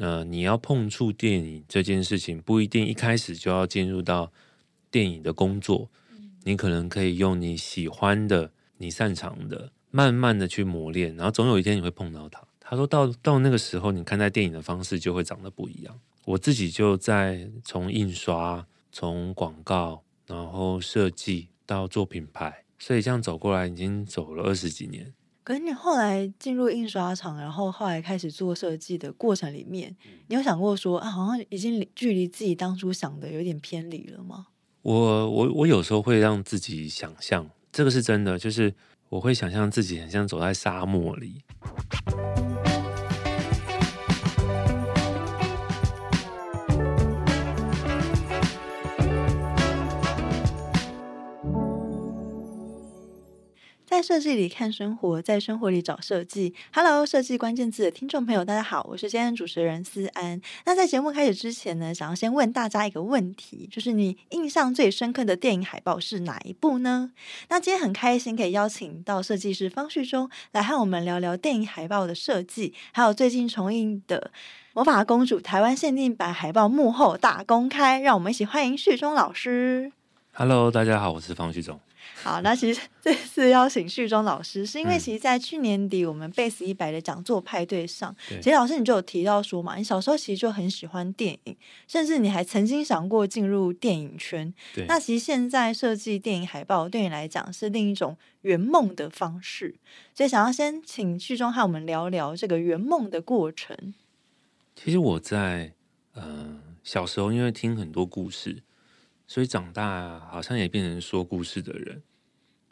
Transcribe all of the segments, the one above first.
呃，你要碰触电影这件事情，不一定一开始就要进入到电影的工作。你可能可以用你喜欢的、你擅长的，慢慢的去磨练，然后总有一天你会碰到它。他说到到那个时候，你看待电影的方式就会长得不一样。我自己就在从印刷、从广告，然后设计到做品牌，所以这样走过来已经走了二十几年。可是你后来进入印刷厂，然后后来开始做设计的过程里面，你有想过说啊，好像已经距离自己当初想的有点偏离了吗？我我我有时候会让自己想象，这个是真的，就是我会想象自己很像走在沙漠里。在设计里看生活，在生活里找设计。Hello，设计关键字的听众朋友，大家好，我是今天主持人思安。那在节目开始之前呢，想要先问大家一个问题，就是你印象最深刻的电影海报是哪一部呢？那今天很开心可以邀请到设计师方旭中来和我们聊聊电影海报的设计，还有最近重映的《魔法公主》台湾限定版海报幕后大公开。让我们一起欢迎旭中老师。Hello，大家好，我是方旭中。好，那其实这次邀请旭中老师，是因为其实，在去年底我们 Base 一百的讲座派对上，嗯、其实老师你就有提到说嘛，你小时候其实就很喜欢电影，甚至你还曾经想过进入电影圈。对，那其实现在设计电影海报对你来讲是另一种圆梦的方式，所以想要先请旭中和我们聊聊这个圆梦的过程。其实我在呃小时候，因为听很多故事，所以长大好像也变成说故事的人。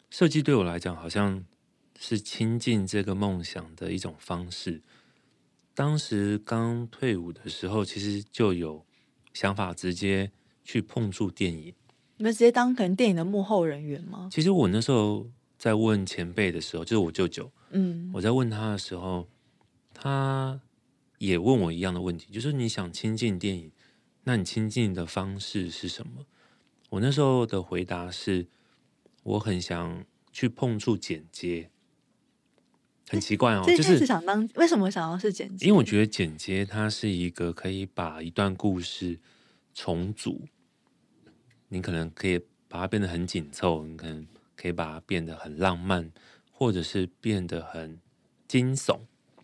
设计对我来讲，好像是亲近这个梦想的一种方式。当时刚退伍的时候，其实就有想法直接去碰触电影。你们直接当可能电影的幕后人员吗？其实我那时候在问前辈的时候，就是我舅舅，嗯，我在问他的时候，他也问我一样的问题，就是你想亲近电影，那你亲近的方式是什么？我那时候的回答是。我很想去碰触剪接，很奇怪哦，就是想当为什么想要是剪接？因为我觉得剪接它是一个可以把一段故事重组，你可能可以把它变得很紧凑，你可能可以把它变得很浪漫，或者是变得很惊悚。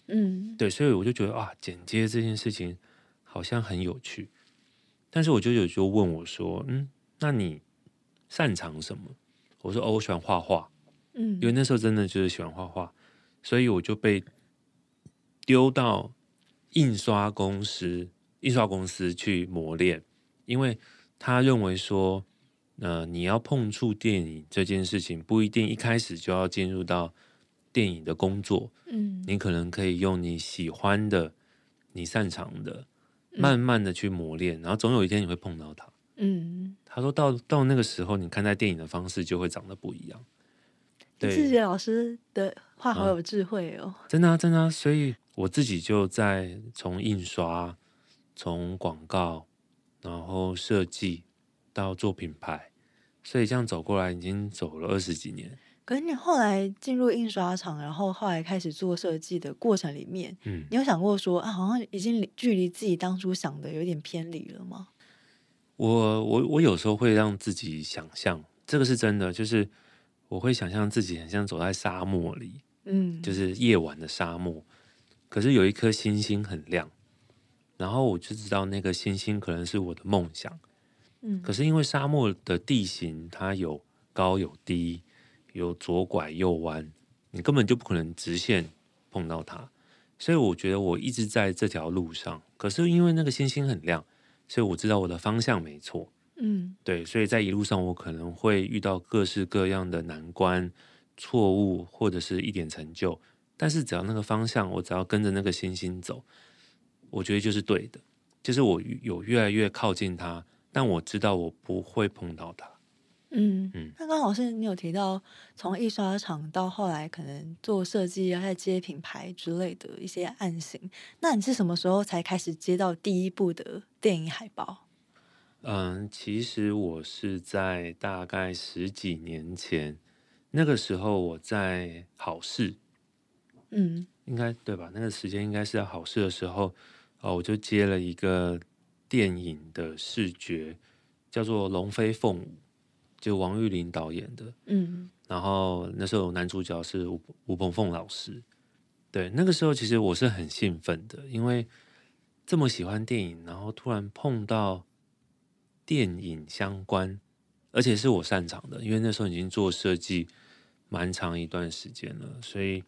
嗯，对，所以我就觉得啊，剪接这件事情好像很有趣。但是我舅舅就问我说：“嗯，那你擅长什么？”我说哦，我喜欢画画，嗯，因为那时候真的就是喜欢画画，所以我就被丢到印刷公司，印刷公司去磨练，因为他认为说，呃，你要碰触电影这件事情，不一定一开始就要进入到电影的工作，嗯，你可能可以用你喜欢的、你擅长的，慢慢的去磨练，然后总有一天你会碰到它。嗯，他说到到那个时候，你看待电影的方式就会长得不一样。对，谢谢老师的话，好有智慧哦。真的啊，真的啊，所以我自己就在从印刷、从广告，然后设计到做品牌，所以这样走过来已经走了二十几年。可是你后来进入印刷厂，然后后来开始做设计的过程里面，嗯，你有想过说啊，好像已经距离自己当初想的有点偏离了吗？我我我有时候会让自己想象，这个是真的，就是我会想象自己很像走在沙漠里，嗯，就是夜晚的沙漠，可是有一颗星星很亮，然后我就知道那个星星可能是我的梦想，嗯，可是因为沙漠的地形它有高有低，有左拐右弯，你根本就不可能直线碰到它，所以我觉得我一直在这条路上，可是因为那个星星很亮。所以我知道我的方向没错，嗯，对，所以在一路上我可能会遇到各式各样的难关、错误或者是一点成就，但是只要那个方向，我只要跟着那个星星走，我觉得就是对的，就是我有越来越靠近它，但我知道我不会碰到它。嗯嗯，那刚好是你有提到从印刷厂到后来可能做设计啊，再接品牌之类的一些案型。那你是什么时候才开始接到第一部的电影海报？嗯，其实我是在大概十几年前，那个时候我在好事，嗯，应该对吧？那个时间应该是在好事的时候，哦，我就接了一个电影的视觉，叫做《龙飞凤舞》，就王玉林导演的。嗯，然后那时候男主角是吴吴鹏凤老师。对，那个时候其实我是很兴奋的，因为这么喜欢电影，然后突然碰到电影相关，而且是我擅长的，因为那时候已经做设计蛮长一段时间了，所以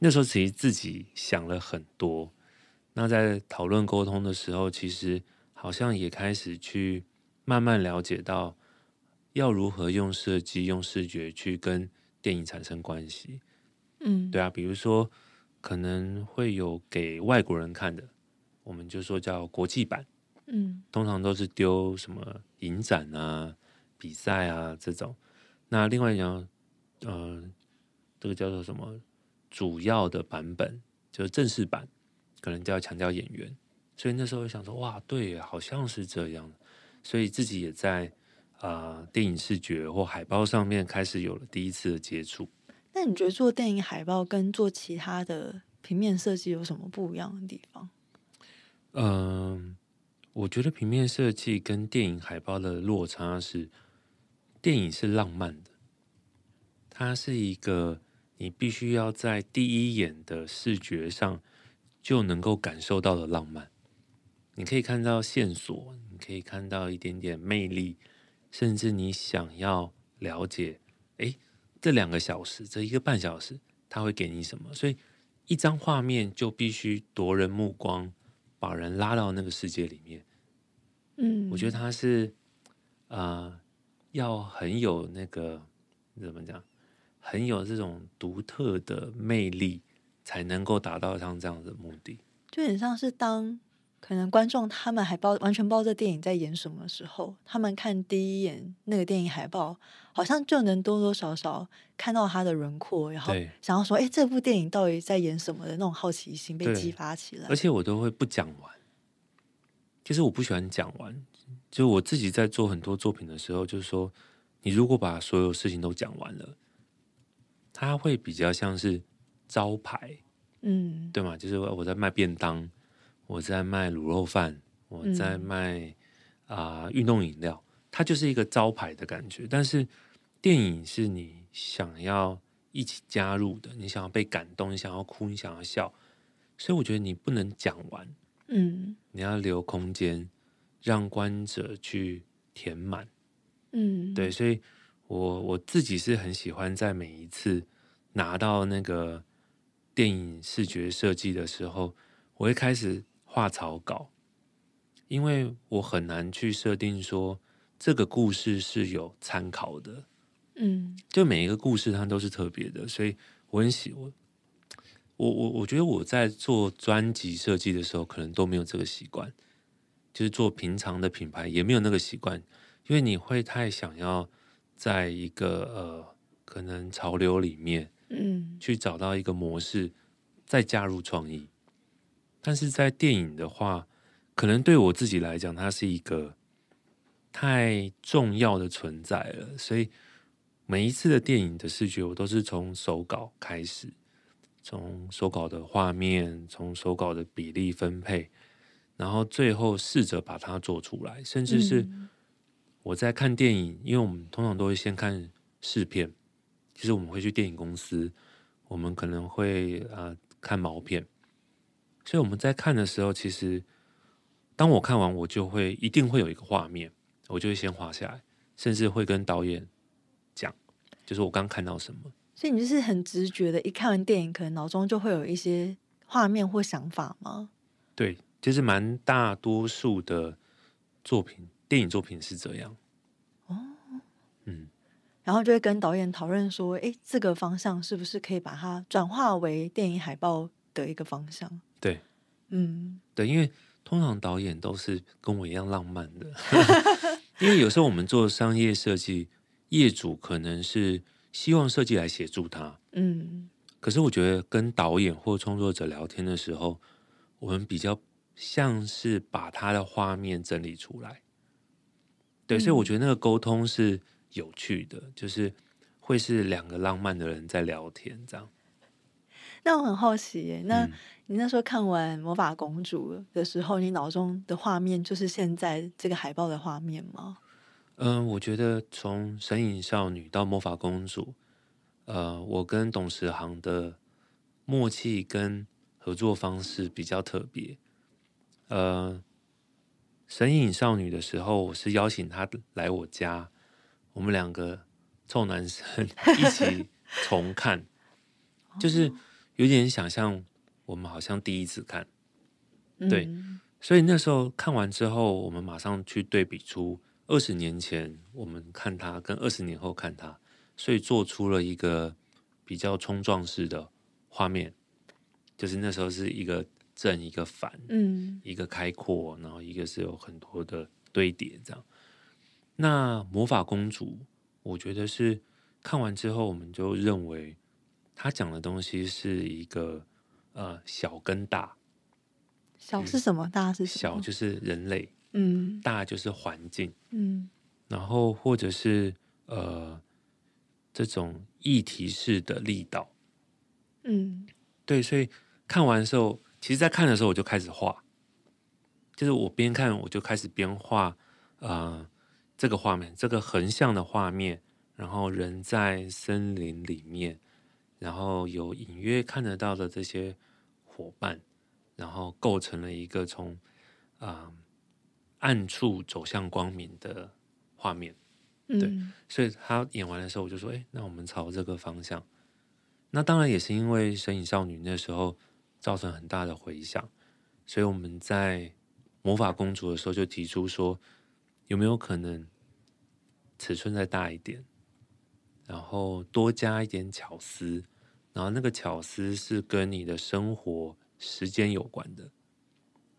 那时候其实自己想了很多。那在讨论沟通的时候，其实好像也开始去慢慢了解到要如何用设计、用视觉去跟电影产生关系。嗯，对啊，比如说。可能会有给外国人看的，我们就说叫国际版，嗯，通常都是丢什么影展啊、比赛啊这种。那另外讲，呃，这个叫做什么主要的版本，就是正式版，可能就要强调演员。所以那时候想说，哇，对，好像是这样。所以自己也在啊、呃、电影视觉或海报上面开始有了第一次的接触。那你觉得做电影海报跟做其他的平面设计有什么不一样的地方？嗯、呃，我觉得平面设计跟电影海报的落差是，电影是浪漫的，它是一个你必须要在第一眼的视觉上就能够感受到的浪漫。你可以看到线索，你可以看到一点点魅力，甚至你想要了解，诶。这两个小时，这一个半小时，他会给你什么？所以一张画面就必须夺人目光，把人拉到那个世界里面。嗯，我觉得他是啊、呃，要很有那个怎么讲，很有这种独特的魅力，才能够达到像这样的目的。就很像是当。可能观众他们还包完全不知道这电影在演什么时候，他们看第一眼那个电影海报，好像就能多多少少看到他的轮廓，然后想要说：“哎，这部电影到底在演什么？”的那种好奇心被激发起来。而且我都会不讲完，其实我不喜欢讲完。就我自己在做很多作品的时候，就是说，你如果把所有事情都讲完了，它会比较像是招牌，嗯，对吗？就是我在卖便当。我在卖卤肉饭，我在卖啊、呃、运动饮料，它就是一个招牌的感觉。但是电影是你想要一起加入的，你想要被感动，你想要哭，你想要笑，所以我觉得你不能讲完，嗯，你要留空间让观者去填满，嗯，对，所以我我自己是很喜欢在每一次拿到那个电影视觉设计的时候，我会开始。画草稿，因为我很难去设定说这个故事是有参考的，嗯，就每一个故事它都是特别的，所以我很喜我我我我觉得我在做专辑设计的时候，可能都没有这个习惯，就是做平常的品牌也没有那个习惯，因为你会太想要在一个呃可能潮流里面，嗯，去找到一个模式，再加入创意。但是在电影的话，可能对我自己来讲，它是一个太重要的存在了。所以每一次的电影的视觉，我都是从手稿开始，从手稿的画面，从手稿的比例分配，然后最后试着把它做出来。甚至是我在看电影，因为我们通常都会先看试片，其实我们会去电影公司，我们可能会啊、呃、看毛片。所以我们在看的时候，其实当我看完，我就会一定会有一个画面，我就会先画下来，甚至会跟导演讲，就是我刚看到什么。所以你就是很直觉的，一看完电影，可能脑中就会有一些画面或想法吗？对，就是蛮大多数的作品，电影作品是这样。哦，嗯，然后就会跟导演讨论说，哎，这个方向是不是可以把它转化为电影海报的一个方向？对，嗯，对，因为通常导演都是跟我一样浪漫的，因为有时候我们做商业设计，业主可能是希望设计来协助他，嗯，可是我觉得跟导演或创作者聊天的时候，我们比较像是把他的画面整理出来，对，所以我觉得那个沟通是有趣的，就是会是两个浪漫的人在聊天这样。那我很好奇耶，那嗯你那时候看完《魔法公主》的时候，你脑中的画面就是现在这个海报的画面吗？嗯、呃，我觉得从《神隐少女》到《魔法公主》，呃，我跟董时航的默契跟合作方式比较特别。呃，《神隐少女》的时候，我是邀请她来我家，我们两个臭男生 一起重看，就是有点想象我们好像第一次看，对，嗯、所以那时候看完之后，我们马上去对比出。二十年前我们看它，跟二十年后看它，所以做出了一个比较冲撞式的画面，就是那时候是一个正一个反，嗯，一个开阔，然后一个是有很多的堆叠这样。那魔法公主，我觉得是看完之后，我们就认为他讲的东西是一个呃小跟大，小是什么？大是什么？小就是人类。嗯，大就是环境，嗯，然后或者是呃这种议题式的力道，嗯，对，所以看完的时候，其实，在看的时候我就开始画，就是我边看我就开始边画，呃，这个画面，这个横向的画面，然后人在森林里面，然后有隐约看得到的这些伙伴，然后构成了一个从啊。呃暗处走向光明的画面，对，嗯、所以他演完的时候，我就说：“哎，那我们朝这个方向。”那当然也是因为《神隐少女》那时候造成很大的回响，所以我们在《魔法公主》的时候就提出说：“有没有可能尺寸再大一点，然后多加一点巧思，然后那个巧思是跟你的生活时间有关的，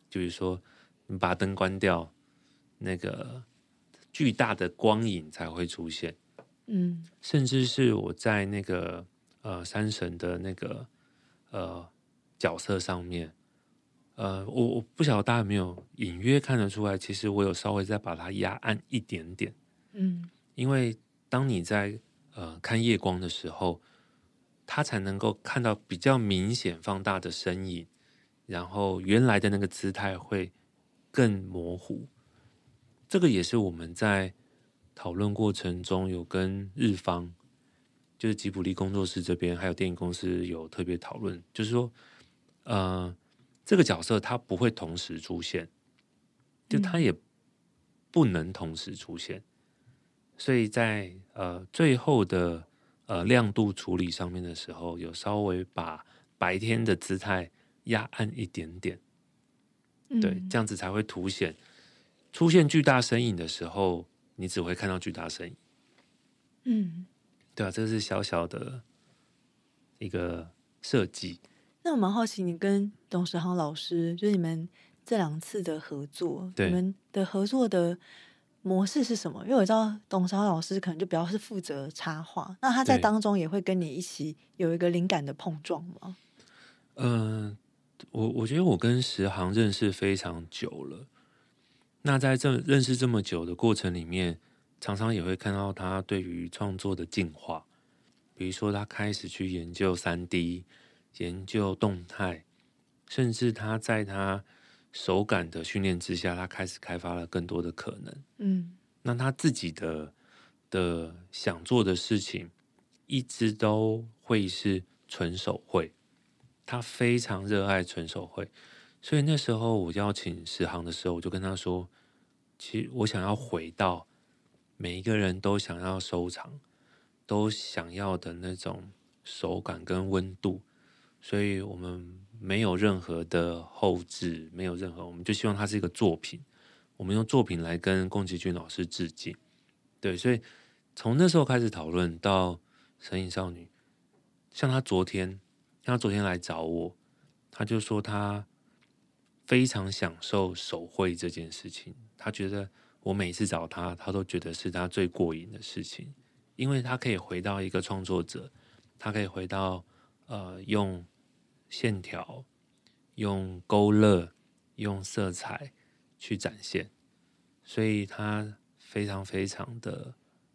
就是说。”你把灯关掉，那个巨大的光影才会出现。嗯，甚至是我在那个呃山神的那个呃角色上面，呃，我我不晓得大家有没有隐约看得出来，其实我有稍微再把它压暗一点点。嗯，因为当你在呃看夜光的时候，它才能够看到比较明显放大的身影，然后原来的那个姿态会。更模糊，这个也是我们在讨论过程中有跟日方，就是吉卜力工作室这边，还有电影公司有特别讨论，就是说，呃，这个角色他不会同时出现，就他也不能同时出现，嗯、所以在呃最后的呃亮度处理上面的时候，有稍微把白天的姿态压暗一点点。对，这样子才会凸显出现巨大身影的时候，你只会看到巨大身影。嗯，对啊，这是小小的一个设计。那我蛮好奇，你跟董时航老师，就是你们这两次的合作，对你们的合作的模式是什么？因为我知道董超老师可能就比较是负责插画，那他在当中也会跟你一起有一个灵感的碰撞吗？嗯。呃我我觉得我跟石航认识非常久了，那在这认识这么久的过程里面，常常也会看到他对于创作的进化，比如说他开始去研究三 D，研究动态，甚至他在他手感的训练之下，他开始开发了更多的可能。嗯，那他自己的的想做的事情，一直都会是纯手绘。他非常热爱纯手绘，所以那时候我邀请石航的时候，我就跟他说：“其实我想要回到每一个人都想要收藏、都想要的那种手感跟温度，所以我们没有任何的后置，没有任何，我们就希望它是一个作品，我们用作品来跟宫崎骏老师致敬。对，所以从那时候开始讨论到《神隐少女》，像他昨天。”像他昨天来找我，他就说他非常享受手绘这件事情。他觉得我每次找他，他都觉得是他最过瘾的事情，因为他可以回到一个创作者，他可以回到呃用线条、用勾勒、用色彩去展现，所以他非常非常的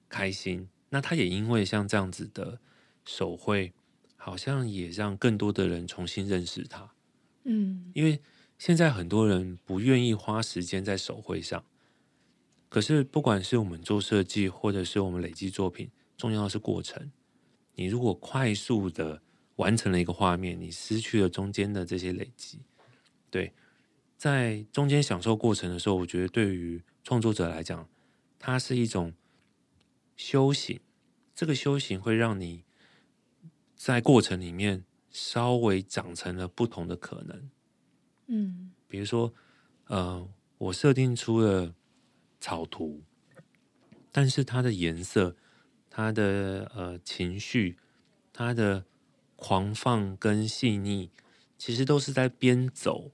开心。那他也因为像这样子的手绘。好像也让更多的人重新认识他。嗯，因为现在很多人不愿意花时间在手绘上，可是不管是我们做设计，或者是我们累积作品，重要的是过程。你如果快速的完成了一个画面，你失去了中间的这些累积。对，在中间享受过程的时候，我觉得对于创作者来讲，它是一种修行。这个修行会让你在过程里面稍微长成了不同的可能。嗯，比如说，呃，我设定出了草图，但是它的颜色、它的呃情绪、它的狂放跟细腻，其实都是在边走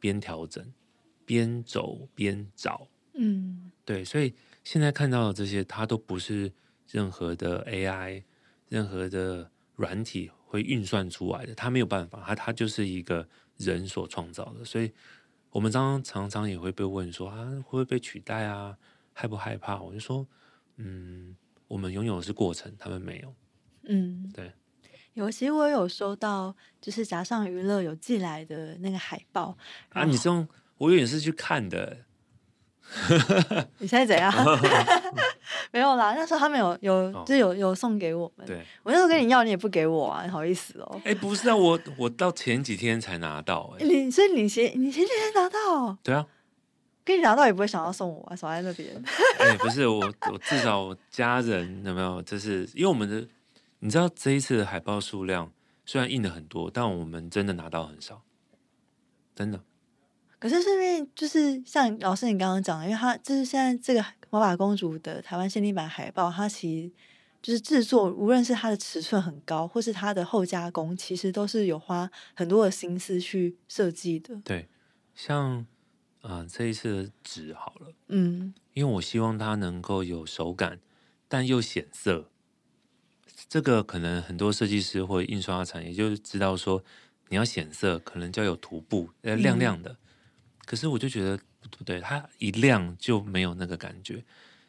边调整，边走边找。嗯，对，所以现在看到的这些，它都不是任何的 AI、任何的软体会运算出来的，它没有办法，它它就是一个。人所创造的，所以我们常常常常也会被问说啊，会不会被取代啊？害不害怕？我就说，嗯，我们拥有的是过程，他们没有。嗯，对。尤其我有收到，就是夹上娱乐有寄来的那个海报啊，你这种我以为是去看的。你现在怎样？没有啦，那时候他们有有就有有送给我们。对，我那时候跟你要，你也不给我啊，你好意思哦。哎，不是啊，我我到前几天才拿到。哎，你所以你前你前几天拿到？对啊，跟你拿到也不会想要送我啊，守在那边。哎，不是我，我至少我家人有没有？就是因为我们的，你知道这一次的海报数量虽然印的很多，但我们真的拿到很少，真的。可是是因为就是像老师你刚刚讲的，因为他就是现在这个魔法公主的台湾限定版海报，它其实就是制作，无论是它的尺寸很高，或是它的后加工，其实都是有花很多的心思去设计的。对，像啊、呃、这一次的纸好了，嗯，因为我希望它能够有手感，但又显色。这个可能很多设计师或印刷厂也就知道说，你要显色，可能就要有涂布，呃亮亮的。嗯可是我就觉得不对，它一亮就没有那个感觉，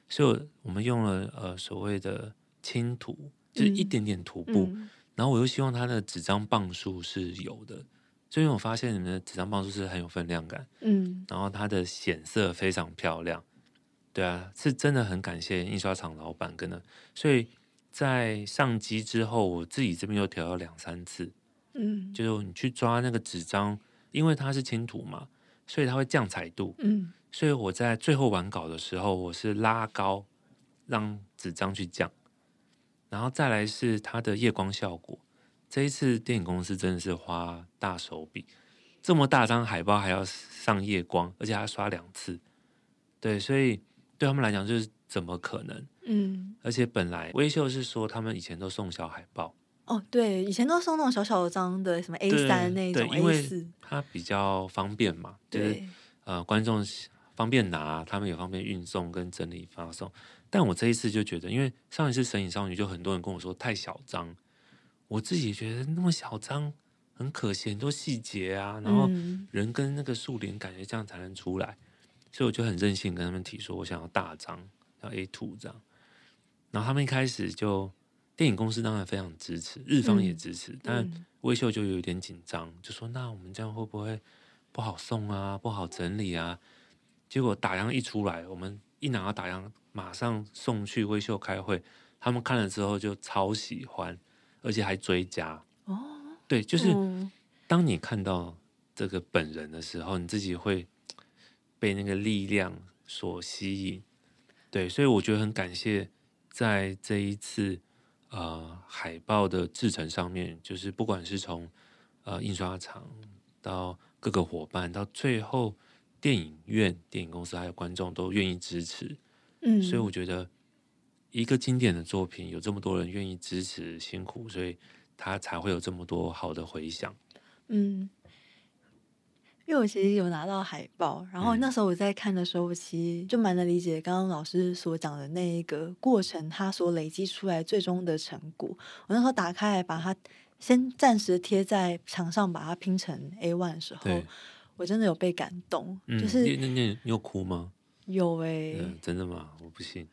所以我们用了呃所谓的轻涂，就是一点点涂布，嗯嗯、然后我又希望它的纸张磅数是有的，所以我发现你们的纸张磅数是很有分量感，嗯，然后它的显色非常漂亮，对啊，是真的很感谢印刷厂老板跟的，所以在上机之后，我自己这边又调了两三次，嗯，就是你去抓那个纸张，因为它是轻涂嘛。所以它会降彩度，嗯，所以我在最后完稿的时候，我是拉高，让纸张去降，然后再来是它的夜光效果。这一次电影公司真的是花大手笔，这么大张海报还要上夜光，而且还要刷两次，对，所以对他们来讲就是怎么可能？嗯，而且本来微秀是说他们以前都送小海报。哦，对，以前都送那种小小的张的，什么 A 三那种，因为它比较方便嘛，就是呃，观众方便拿，他们也方便运送跟整理发送。但我这一次就觉得，因为上一次《神隐少女》就很多人跟我说太小张，我自己也觉得那么小张很可惜，很多细节啊，然后人跟那个树脸感觉这样才能出来，嗯、所以我就很任性跟他们提说，我想要大张，要 A two 这样，然后他们一开始就。电影公司当然非常支持，日方也支持，嗯、但威秀就有一点紧张，就说：“那我们这样会不会不好送啊？不好整理啊？”结果打样一出来，我们一拿到打样，马上送去威秀开会，他们看了之后就超喜欢，而且还追加。哦，对，就是当你看到这个本人的时候，你自己会被那个力量所吸引。对，所以我觉得很感谢在这一次。呃，海报的制成上面，就是不管是从呃印刷厂到各个伙伴，到最后电影院、电影公司还有观众都愿意支持，嗯，所以我觉得一个经典的作品有这么多人愿意支持、辛苦，所以他才会有这么多好的回响，嗯。因为我其实有拿到海报，然后那时候我在看的时候，我其实就蛮能理解刚刚老师所讲的那一个过程，他所累积出来最终的成果。我那时候打开来，把它先暂时贴在墙上，把它拼成 A one 的时候，我真的有被感动。就是你你你有哭吗？有哎、欸嗯，真的吗？我不信。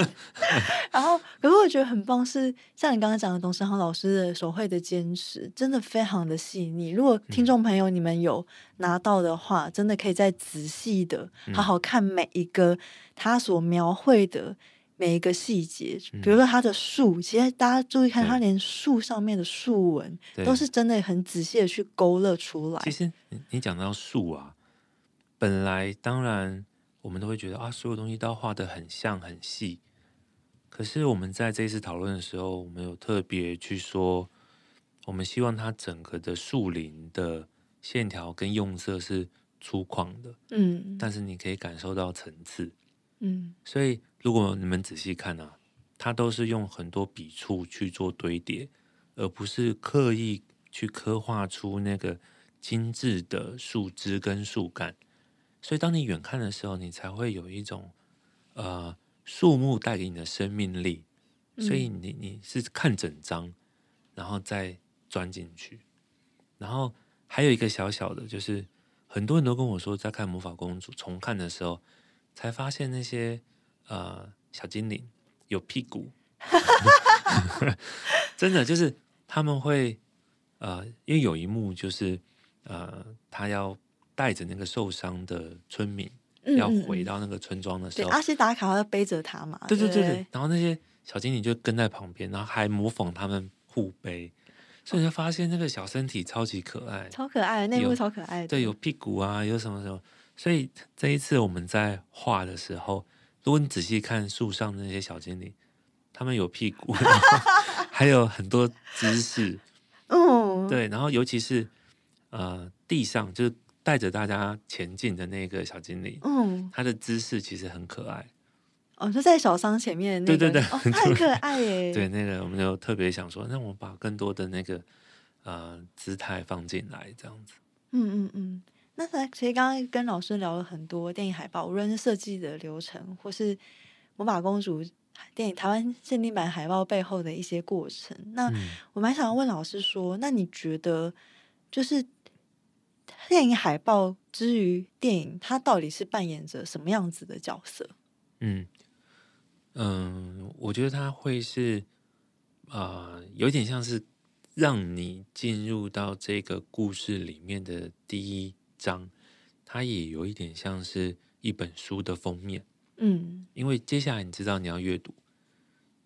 然后，可是我觉得很棒是，是像你刚刚讲的董世航老师的手绘的坚持，真的非常的细腻。如果听众朋友你们有拿到的话，嗯、真的可以再仔细的好好看每一个他所描绘的每一个细节。嗯、比如说他的树，其实大家注意看，他连树上面的树纹都是真的很仔细的去勾勒出来。其实你你讲到树啊，本来当然。我们都会觉得啊，所有东西都要画得很像很细。可是我们在这一次讨论的时候，我们有特别去说，我们希望它整个的树林的线条跟用色是粗犷的，嗯，但是你可以感受到层次，嗯。所以如果你们仔细看啊，它都是用很多笔触去做堆叠，而不是刻意去刻画出那个精致的树枝跟树干。所以，当你远看的时候，你才会有一种，呃，树木带给你的生命力。所以你，你你是看整张，然后再钻进去。然后还有一个小小的，就是很多人都跟我说，在看《魔法公主》重看的时候，才发现那些呃小精灵有屁股，真的就是他们会呃，因为有一幕就是呃，他要。带着那个受伤的村民要回到那个村庄的时候，阿西达卡要背着他嘛？对对对对。对然后那些小精灵就跟在旁边，然后还模仿他们互背，所以就发现那个小身体超级可爱，超可爱，内部超可爱的。对，有屁股啊，有什么什么。所以这一次我们在画的时候，如果你仔细看树上的那些小精灵，他们有屁股，还有很多姿势。嗯，对。然后尤其是呃，地上就是。带着大家前进的那个小精灵，嗯，他的姿势其实很可爱。哦，就在小桑前面那个，对对对，哦，太可爱耶。对，那个我们就特别想说，那我们把更多的那个呃姿态放进来，这样子。嗯嗯嗯。那其实刚刚跟老师聊了很多电影海报，无论是设计的流程，或是魔法公主电影台湾限定版海报背后的一些过程。那我蛮想要问老师说，那你觉得就是？电影海报之于电影，它到底是扮演着什么样子的角色？嗯嗯，我觉得它会是啊、呃，有点像是让你进入到这个故事里面的第一章，它也有一点像是一本书的封面。嗯，因为接下来你知道你要阅读，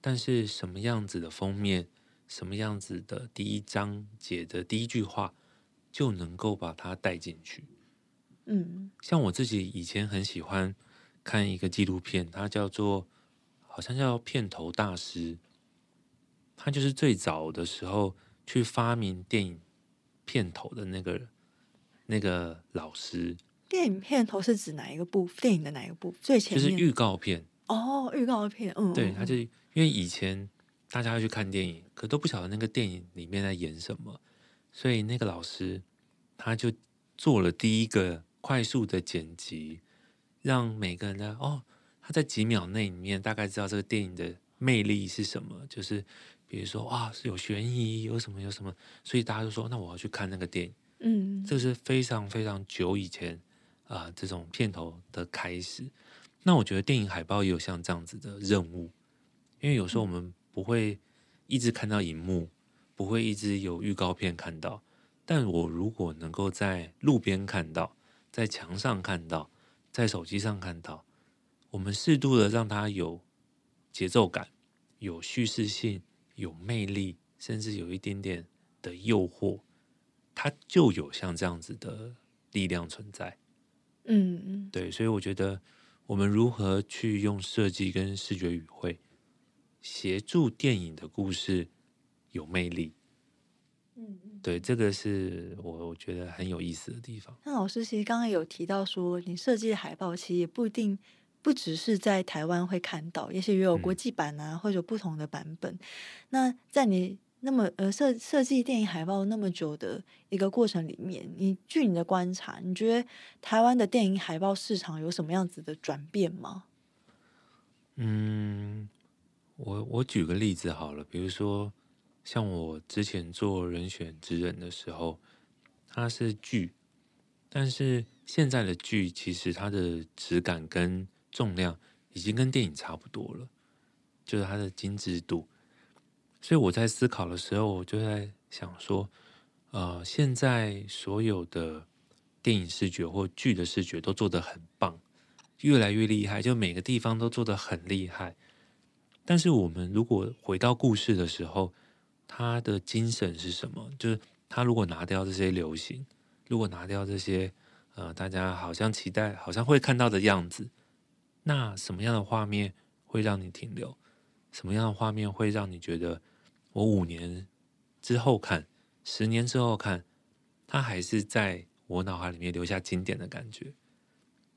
但是什么样子的封面，什么样子的第一章节的第一句话。就能够把它带进去。嗯，像我自己以前很喜欢看一个纪录片，它叫做好像叫片头大师，他就是最早的时候去发明电影片头的那个那个老师。电影片头是指哪一个部？电影的哪一个部？最前面就是预告片。哦，预告片。嗯，对，他就因为以前大家要去看电影，可都不晓得那个电影里面在演什么。所以那个老师他就做了第一个快速的剪辑，让每个人呢，哦，他在几秒内里面大概知道这个电影的魅力是什么，就是比如说啊，是有悬疑，有什么有什么，所以大家就说那我要去看那个电影。嗯，这是非常非常久以前啊，呃，这种片头的开始。那我觉得电影海报也有像这样子的任务，因为有时候我们不会一直看到荧幕。不会一直有预告片看到，但我如果能够在路边看到，在墙上看到，在手机上看到，我们适度的让它有节奏感、有叙事性、有魅力，甚至有一点点的诱惑，它就有像这样子的力量存在。嗯嗯，对，所以我觉得我们如何去用设计跟视觉语汇协助电影的故事。有魅力，嗯，对，这个是我我觉得很有意思的地方。那老师其实刚刚有提到说，你设计的海报其实也不一定不只是在台湾会看到，也许也有国际版啊，嗯、或者不同的版本。那在你那么呃设设计电影海报那么久的一个过程里面，你据你的观察，你觉得台湾的电影海报市场有什么样子的转变吗？嗯，我我举个例子好了，比如说。像我之前做人选之人的时候，它是剧，但是现在的剧其实它的质感跟重量已经跟电影差不多了，就是它的精致度。所以我在思考的时候，我就在想说，呃，现在所有的电影视觉或剧的视觉都做得很棒，越来越厉害，就每个地方都做得很厉害。但是我们如果回到故事的时候，它的精神是什么？就是他如果拿掉这些流行，如果拿掉这些。呃，大家好像期待，好像会看到的样子。那什么样的画面会让你停留？什么样的画面会让你觉得，我五年之后看，十年之后看，它还是在我脑海里面留下经典的感觉？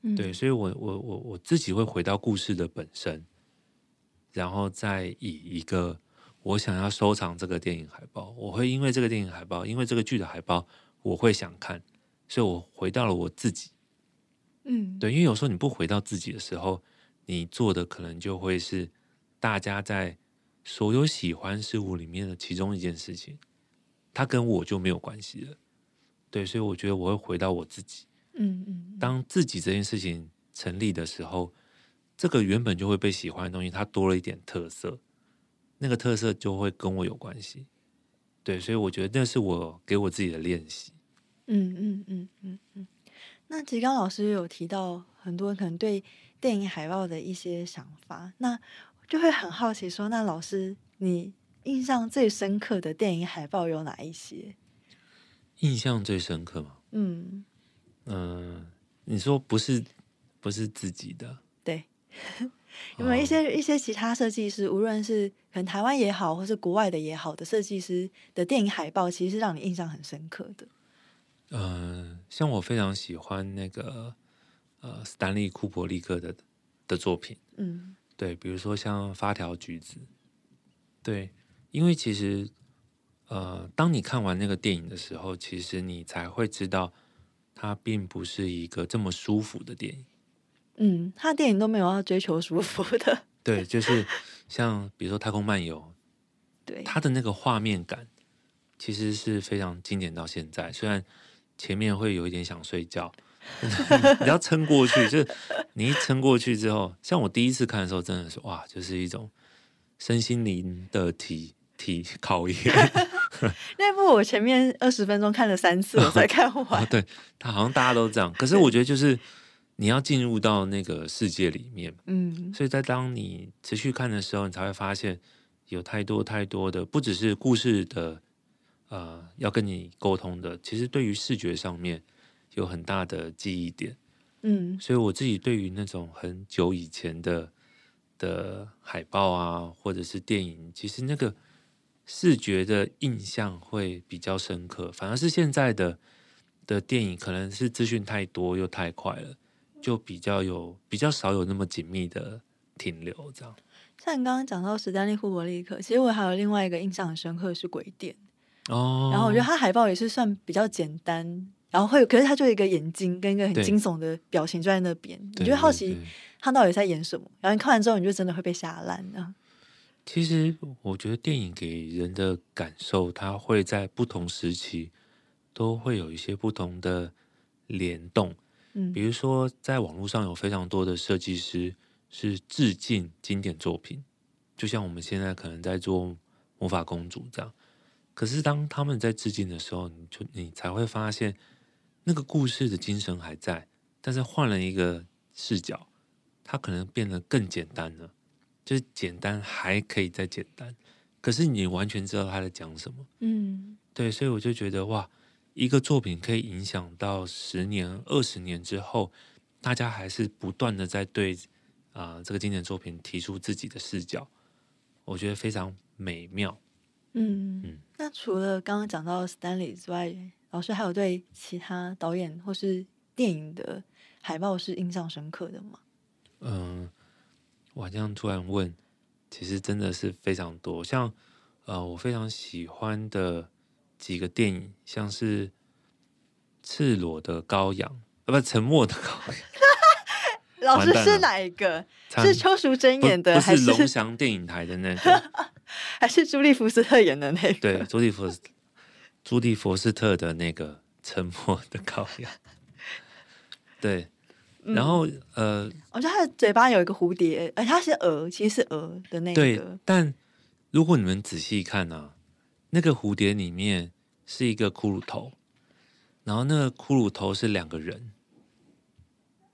嗯，对，所以我我我我自己会回到故事的本身，然后再以一个我想要收藏这个电影海报，我会因为这个电影海报，因为这个剧的海报，我会想看。所以我回到了我自己，嗯，对，因为有时候你不回到自己的时候，你做的可能就会是大家在所有喜欢事物里面的其中一件事情，它跟我就没有关系了。对，所以我觉得我会回到我自己，嗯嗯，当自己这件事情成立的时候，这个原本就会被喜欢的东西，它多了一点特色，那个特色就会跟我有关系。对，所以我觉得那是我给我自己的练习。嗯嗯嗯嗯嗯，那其实刚老师有提到很多可能对电影海报的一些想法，那就会很好奇说，那老师你印象最深刻的电影海报有哪一些？印象最深刻吗？嗯嗯、呃，你说不是不是自己的？对，有没有一些、哦、一些其他设计师，无论是可能台湾也好，或是国外的也好的设计师的电影海报，其实是让你印象很深刻的？嗯、呃，像我非常喜欢那个呃，斯丹利·库珀利克的的作品，嗯，对，比如说像《发条橘子》，对，因为其实呃，当你看完那个电影的时候，其实你才会知道，它并不是一个这么舒服的电影。嗯，他的电影都没有要追求舒服的。对，就是像比如说《太空漫游》，对，他的那个画面感其实是非常经典到现在，虽然。前面会有一点想睡觉，你要撑过去。就是你一撑过去之后，像我第一次看的时候，真的是哇，就是一种身心灵的体体考验。那部我前面二十分钟看了三次，我才看完。哦，对，他好像大家都这样。可是我觉得，就是你要进入到那个世界里面，嗯，所以在当你持续看的时候，你才会发现有太多太多的，不只是故事的。呃，要跟你沟通的，其实对于视觉上面有很大的记忆点，嗯，所以我自己对于那种很久以前的的海报啊，或者是电影，其实那个视觉的印象会比较深刻。反而是现在的的电影，可能是资讯太多又太快了，就比较有比较少有那么紧密的停留。这样，像你刚刚讲到史丹利·库伯利克，其实我还有另外一个印象很深刻是《鬼店》。哦，然后我觉得他海报也是算比较简单，然后会有，可是他就一个眼睛跟一个很惊悚的表情就在那边，你就好奇他到底在演什么。然后你看完之后，你就真的会被吓烂啊。其实我觉得电影给人的感受，它会在不同时期都会有一些不同的联动。嗯，比如说在网络上有非常多的设计师是致敬经典作品，就像我们现在可能在做魔法公主这样。可是当他们在致敬的时候，你就你才会发现，那个故事的精神还在，但是换了一个视角，它可能变得更简单了。就是简单还可以再简单，可是你完全知道他在讲什么。嗯，对，所以我就觉得哇，一个作品可以影响到十年、二十年之后，大家还是不断的在对啊、呃、这个经典作品提出自己的视角，我觉得非常美妙。嗯，嗯，那除了刚刚讲到 Stanley 之外，老师还有对其他导演或是电影的海报是印象深刻的吗？嗯，我这样突然问，其实真的是非常多。像呃，我非常喜欢的几个电影，像是《赤裸的羔羊》啊，不，《沉默的羔羊》。老师是哪一个？是邱淑贞演的，还是龙翔电影台的那个？还是朱莉福斯特演的那个？对，朱莉福斯，朱莉佛斯特的那个《沉默的羔羊》。对，然后、嗯、呃，我觉得他的嘴巴有一个蝴蝶，而它是鹅，其实是鹅的那个。对，但如果你们仔细看啊，那个蝴蝶里面是一个骷髅头，然后那个骷髅头是两个人。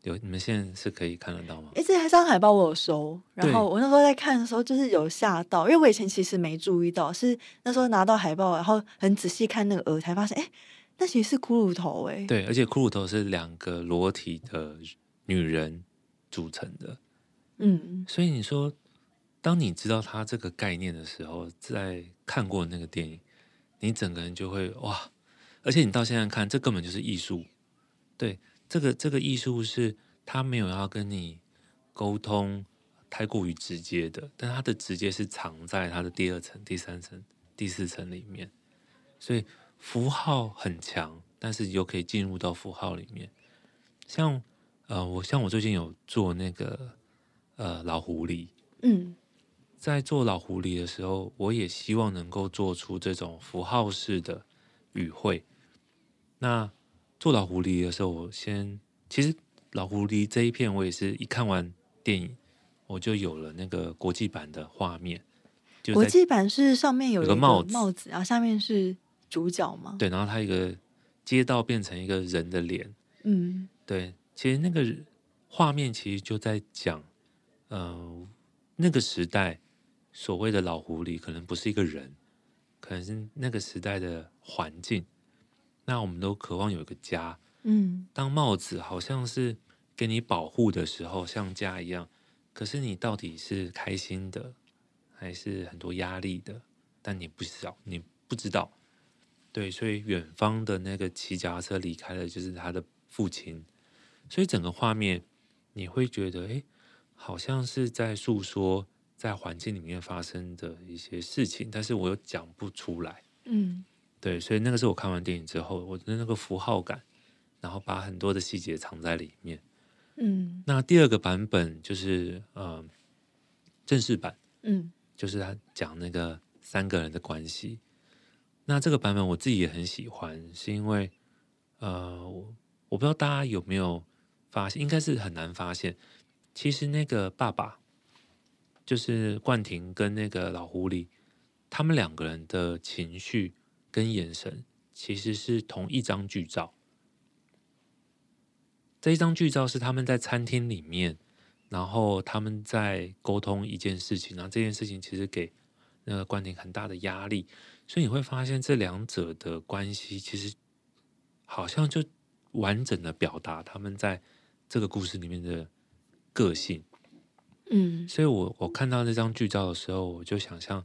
有，你们现在是可以看得到吗？哎，这张海报我有收，然后我那时候在看的时候，就是有吓到，因为我以前其实没注意到，是那时候拿到海报，然后很仔细看那个鹅，才发现，哎，那其实是骷髅头，哎，对，而且骷髅头是两个裸体的女人组成的，嗯，所以你说，当你知道它这个概念的时候，在看过那个电影，你整个人就会哇，而且你到现在看，这根本就是艺术，对。这个这个艺术是他没有要跟你沟通太过于直接的，但他的直接是藏在他的第二层、第三层、第四层里面，所以符号很强，但是又可以进入到符号里面。像呃，我像我最近有做那个呃老狐狸，嗯，在做老狐狸的时候，我也希望能够做出这种符号式的语汇，那。做老狐狸的时候，我先其实老狐狸这一片，我也是一看完电影，我就有了那个国际版的画面。国际版是上面有一个帽子，帽子然后下面是主角嘛？对，然后他一个街道变成一个人的脸。嗯，对，其实那个画面其实就在讲，呃，那个时代所谓的老狐狸可能不是一个人，可能是那个时代的环境。那我们都渴望有一个家，嗯，当帽子好像是给你保护的时候，像家一样。可是你到底是开心的，还是很多压力的？但你不知道，你不知道。对，所以远方的那个骑脚踏车离开了，就是他的父亲。所以整个画面你会觉得，哎，好像是在诉说在环境里面发生的一些事情，但是我又讲不出来，嗯。对，所以那个是我看完电影之后，我的那个符号感，然后把很多的细节藏在里面。嗯，那第二个版本就是呃正式版，嗯，就是他讲那个三个人的关系。那这个版本我自己也很喜欢，是因为呃我我不知道大家有没有发现，应该是很难发现，其实那个爸爸就是冠廷跟那个老狐狸，他们两个人的情绪。跟眼神其实是同一张剧照。这一张剧照是他们在餐厅里面，然后他们在沟通一件事情，然后这件事情其实给那个冠廷很大的压力，所以你会发现这两者的关系其实好像就完整的表达他们在这个故事里面的个性。嗯，所以我我看到那张剧照的时候，我就想象。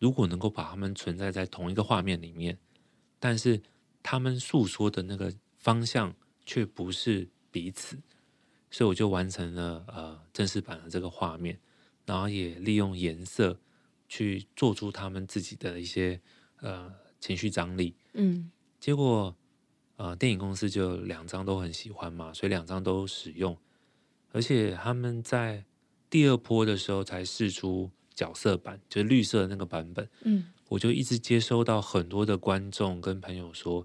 如果能够把他们存在在同一个画面里面，但是他们诉说的那个方向却不是彼此，所以我就完成了呃正式版的这个画面，然后也利用颜色去做出他们自己的一些呃情绪张力。嗯，结果呃电影公司就两张都很喜欢嘛，所以两张都使用，而且他们在第二波的时候才试出。角色版就是绿色的那个版本，嗯，我就一直接收到很多的观众跟朋友说，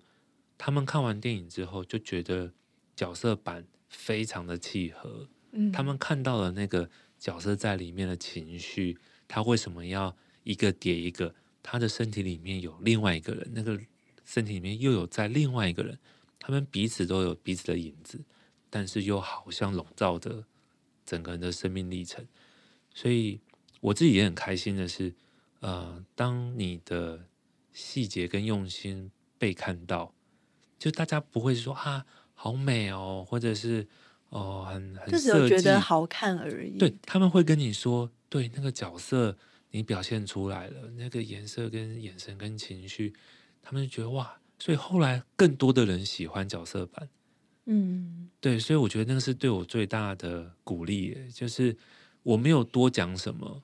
他们看完电影之后就觉得角色版非常的契合，嗯，他们看到了那个角色在里面的情绪，他为什么要一个叠一个？他的身体里面有另外一个人，那个身体里面又有在另外一个人，他们彼此都有彼此的影子，但是又好像笼罩着整个人的生命历程，所以。我自己也很开心的是，呃，当你的细节跟用心被看到，就大家不会说啊，好美哦，或者是哦，很很就只有觉得好看而已。对，他们会跟你说，对那个角色你表现出来了，那个颜色跟眼神跟情绪，他们就觉得哇，所以后来更多的人喜欢角色版。嗯，对，所以我觉得那个是对我最大的鼓励，就是我没有多讲什么。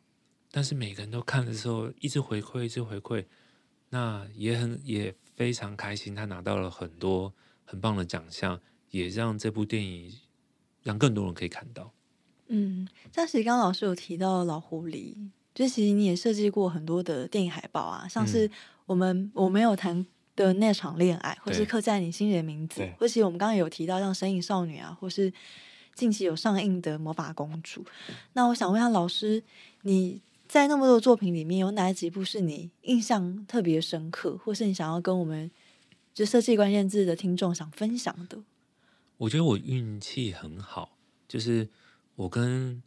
但是每个人都看的时候，一直回馈，一直回馈，那也很也非常开心。他拿到了很多很棒的奖项，也让这部电影让更多人可以看到。嗯，像其实刚刚老师有提到老狐狸，就其实你也设计过很多的电影海报啊，像是我们、嗯、我没有谈的那场恋爱，或是刻在你心里的名字，或是我们刚刚有提到像《神隐少女》啊，或是近期有上映的《魔法公主》。那我想问一下老师，你在那么多作品里面，有哪几部是你印象特别深刻，或是你想要跟我们就设计关键字的听众想分享的？我觉得我运气很好，就是我跟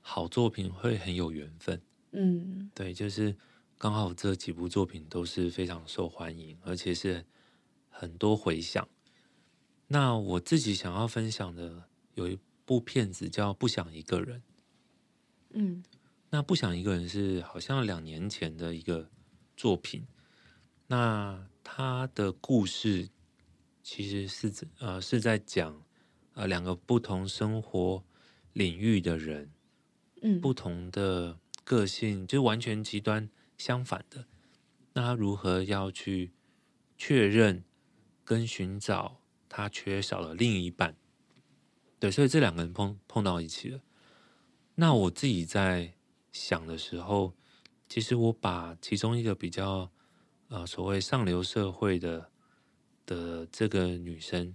好作品会很有缘分。嗯，对，就是。刚好这几部作品都是非常受欢迎，而且是很多回响。那我自己想要分享的有一部片子叫《不想一个人》。嗯，那《不想一个人》是好像两年前的一个作品。那他的故事其实是呃是在讲呃两个不同生活领域的人，嗯，不同的个性，就完全极端。相反的，那他如何要去确认跟寻找他缺少的另一半？对，所以这两个人碰碰到一起了。那我自己在想的时候，其实我把其中一个比较呃所谓上流社会的的这个女生，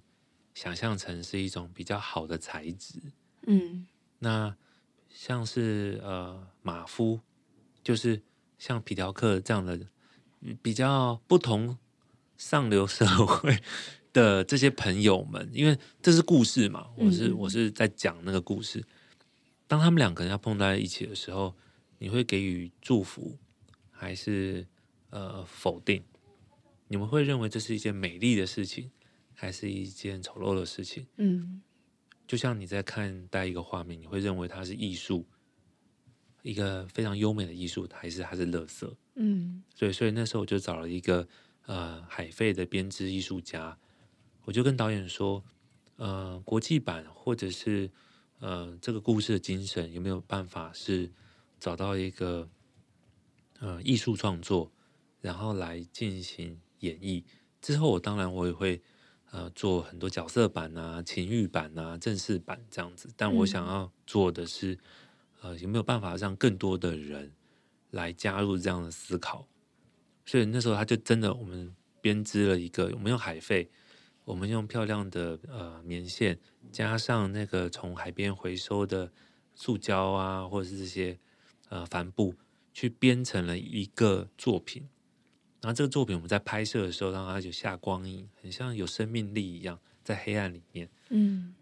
想象成是一种比较好的才子。嗯，那像是呃马夫，就是。像皮条客这样的比较不同上流社会的这些朋友们，因为这是故事嘛，我是我是在讲那个故事。当他们两个人要碰在一起的时候，你会给予祝福，还是呃否定？你们会认为这是一件美丽的事情，还是一件丑陋的事情？嗯，就像你在看待一个画面，你会认为它是艺术。一个非常优美的艺术，还是还是垃圾？嗯，所以所以那时候我就找了一个呃海费的编织艺术家，我就跟导演说，呃，国际版或者是呃这个故事的精神有没有办法是找到一个呃艺术创作，然后来进行演绎。之后我当然我也会呃做很多角色版啊、情欲版啊、正式版这样子，但我想要做的是。呃，有没有办法让更多的人来加入这样的思考？所以那时候他就真的，我们编织了一个，我们用海费，我们用漂亮的呃棉线，加上那个从海边回收的塑胶啊，或者是这些呃帆布，去编成了一个作品。然后这个作品我们在拍摄的时候，让它就下光影，很像有生命力一样，在黑暗里面。嗯，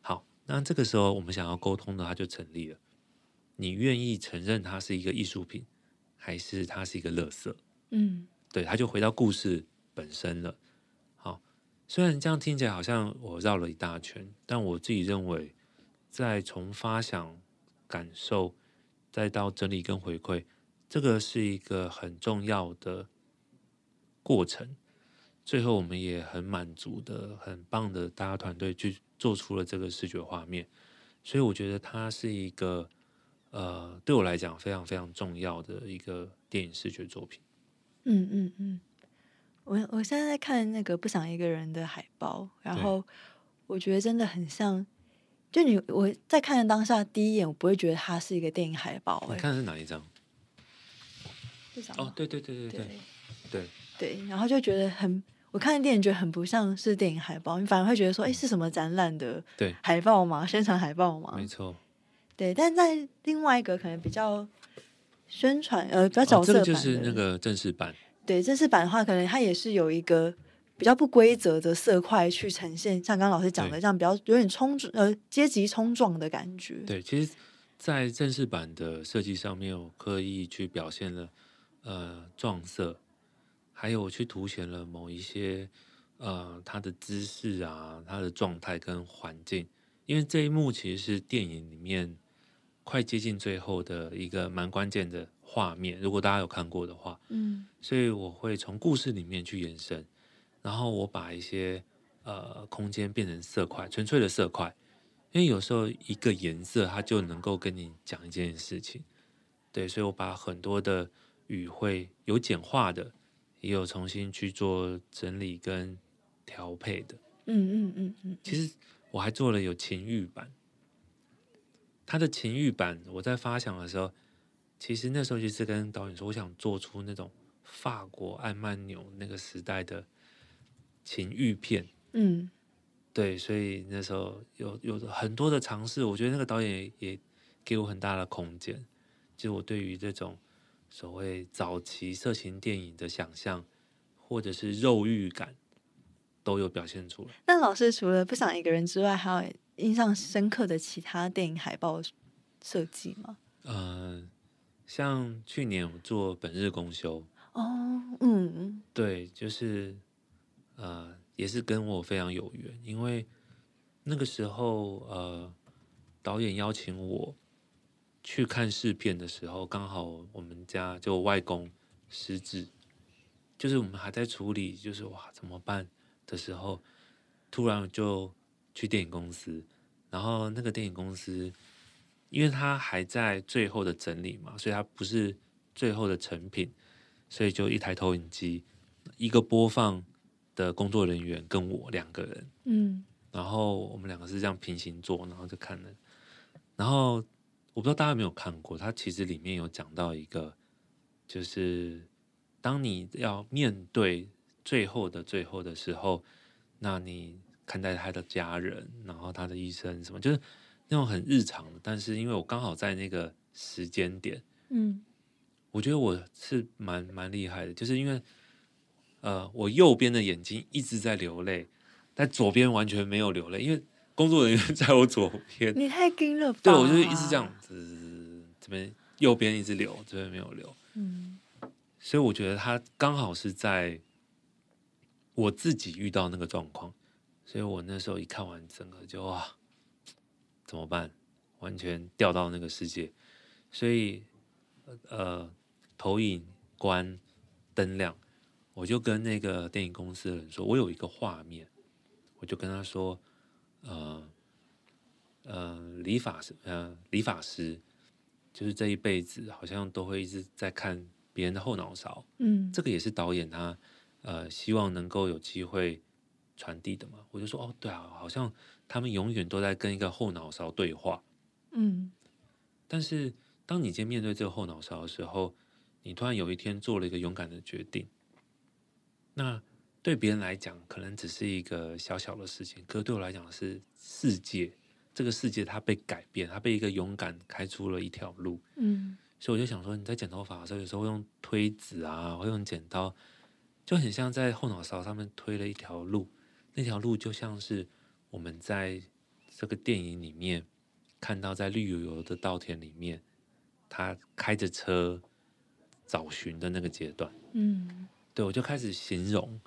好，那这个时候我们想要沟通的，它就成立了。你愿意承认它是一个艺术品，还是它是一个垃圾？嗯，对，他就回到故事本身了。好，虽然这样听起来好像我绕了一大圈，但我自己认为，在从发想、感受，再到整理跟回馈，这个是一个很重要的过程。最后，我们也很满足的、很棒的，大家团队去做出了这个视觉画面。所以，我觉得它是一个。呃，对我来讲非常非常重要的一个电影视觉作品。嗯嗯嗯，我我现在在看那个不想一个人的海报，然后我觉得真的很像，就你我在看的当下第一眼，我不会觉得它是一个电影海报。你看的是哪一张？哦，对对对对对对对，对，然后就觉得很，我看的电影觉得很不像是电影海报，你反而会觉得说，哎，是什么展览的海报吗？宣传海报吗？没错。对，但在另外一个可能比较宣传呃比较角色版，哦，这个就是那个正式版。对，正式版的话，可能它也是有一个比较不规则的色块去呈现，像刚刚老师讲的这样，比较有点冲呃阶级冲撞的感觉。对，其实，在正式版的设计上面，我刻意去表现了呃撞色，还有我去凸显了某一些呃他的姿势啊，他的状态跟环境，因为这一幕其实是电影里面。快接近最后的一个蛮关键的画面，如果大家有看过的话，嗯，所以我会从故事里面去延伸，然后我把一些呃空间变成色块，纯粹的色块，因为有时候一个颜色它就能够跟你讲一件事情，对，所以我把很多的语汇有简化的，也有重新去做整理跟调配的，嗯嗯嗯嗯，其实我还做了有情欲版。他的情欲版，我在发想的时候，其实那时候就是跟导演说，我想做出那种法国爱曼纽那个时代的情欲片，嗯，对，所以那时候有有很多的尝试，我觉得那个导演也给我很大的空间，就我对于这种所谓早期色情电影的想象，或者是肉欲感，都有表现出来。那老师除了不想一个人之外，还有印象深刻的其他电影海报设计吗？嗯、呃，像去年我做《本日公休》。哦，嗯，对，就是，呃，也是跟我非常有缘，因为那个时候，呃，导演邀请我去看试片的时候，刚好我们家就外公失智，就是我们还在处理，就是哇怎么办的时候，突然就去电影公司，然后那个电影公司，因为他还在最后的整理嘛，所以他不是最后的成品。所以就一台投影机，一个播放的工作人员跟我两个人，嗯，然后我们两个是这样平行坐，然后就看了。然后我不知道大家有没有看过，它其实里面有讲到一个，就是当你要面对最后的最后的时候，那你看待他的家人，然后他的医生什么，就是那种很日常的。但是因为我刚好在那个时间点，嗯。我觉得我是蛮蛮厉害的，就是因为，呃，我右边的眼睛一直在流泪，但左边完全没有流泪，因为工作人员 在我左边。你太惊了吧？对，我就是一直这样子，这边右边一直流，这边没有流。嗯，所以我觉得他刚好是在我自己遇到那个状况，所以我那时候一看完整个就哇，怎么办？完全掉到那个世界，所以呃。投影关灯亮，我就跟那个电影公司的人说，我有一个画面，我就跟他说，呃，呃，理发师，呃，理发师，就是这一辈子好像都会一直在看别人的后脑勺，嗯，这个也是导演他呃希望能够有机会传递的嘛。我就说，哦，对啊，好像他们永远都在跟一个后脑勺对话，嗯，但是当你今天面对这个后脑勺的时候，你突然有一天做了一个勇敢的决定，那对别人来讲可能只是一个小小的事情，可是对我来讲是世界。这个世界它被改变，它被一个勇敢开出了一条路。嗯，所以我就想说，你在剪头发的时候，有时候会用推子啊，会用剪刀，就很像在后脑勺上面推了一条路。那条路就像是我们在这个电影里面看到，在绿油油的稻田里面，他开着车。找寻的那个阶段，嗯，对，我就开始形容，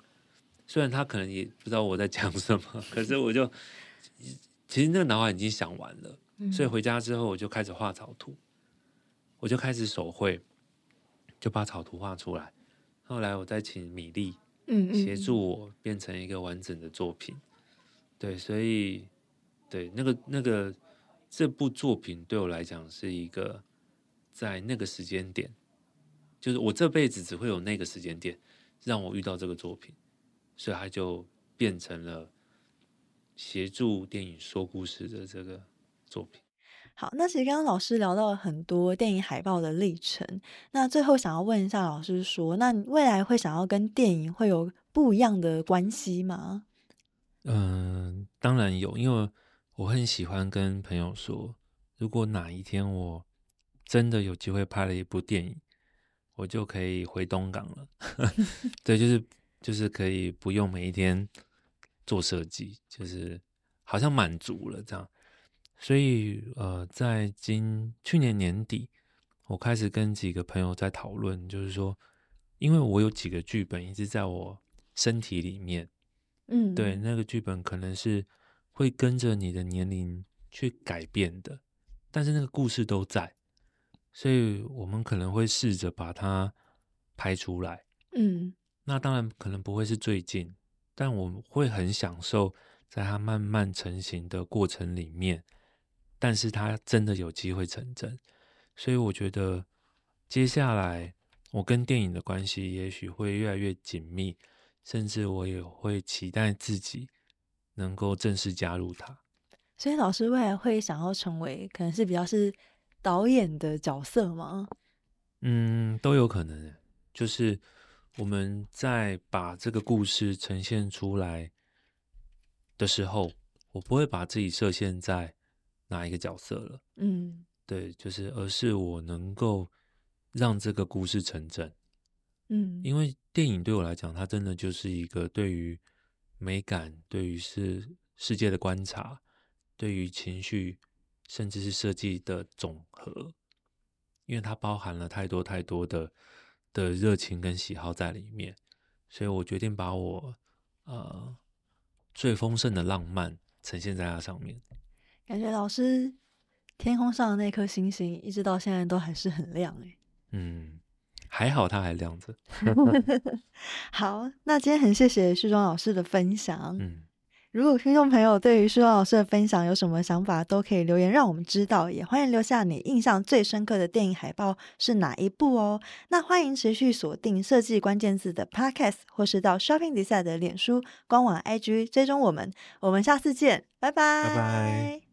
虽然他可能也不知道我在讲什么，可是我就其实那个脑海已经想完了，嗯，所以回家之后我就开始画草图，我就开始手绘，就把草图画出来。后来我再请米粒，嗯，协助我变成一个完整的作品。对，所以对那个那个这部作品对我来讲是一个在那个时间点。就是我这辈子只会有那个时间点让我遇到这个作品，所以它就变成了协助电影说故事的这个作品。好，那其实刚刚老师聊到了很多电影海报的历程，那最后想要问一下老师说，那你未来会想要跟电影会有不一样的关系吗？嗯、当然有，因为我很喜欢跟朋友说，如果哪一天我真的有机会拍了一部电影。我就可以回东港了，对，就是就是可以不用每一天做设计，就是好像满足了这样。所以呃，在今去年年底，我开始跟几个朋友在讨论，就是说，因为我有几个剧本一直在我身体里面，嗯，对，那个剧本可能是会跟着你的年龄去改变的，但是那个故事都在。所以我们可能会试着把它拍出来，嗯，那当然可能不会是最近，但我会很享受在它慢慢成型的过程里面，但是它真的有机会成真，所以我觉得接下来我跟电影的关系也许会越来越紧密，甚至我也会期待自己能够正式加入它。所以老师未来会想要成为，可能是比较是。导演的角色吗？嗯，都有可能。就是我们在把这个故事呈现出来的时候，我不会把自己设限在哪一个角色了。嗯，对，就是而是我能够让这个故事成真。嗯，因为电影对我来讲，它真的就是一个对于美感、对于是世界的观察、对于情绪，甚至是设计的总和。因为它包含了太多太多的的热情跟喜好在里面，所以我决定把我呃最丰盛的浪漫呈现在它上面。感觉老师天空上的那颗星星，一直到现在都还是很亮诶。嗯。还好，它还亮着。好，那今天很谢谢旭中老师的分享。嗯，如果听众朋友对于旭中老师的分享有什么想法，都可以留言让我们知道。也欢迎留下你印象最深刻的电影海报是哪一部哦。那欢迎持续锁定设计关键字的 Podcast，或是到 Shopping Design 的脸书官网 IG 追踪我们。我们下次见，拜拜。拜拜。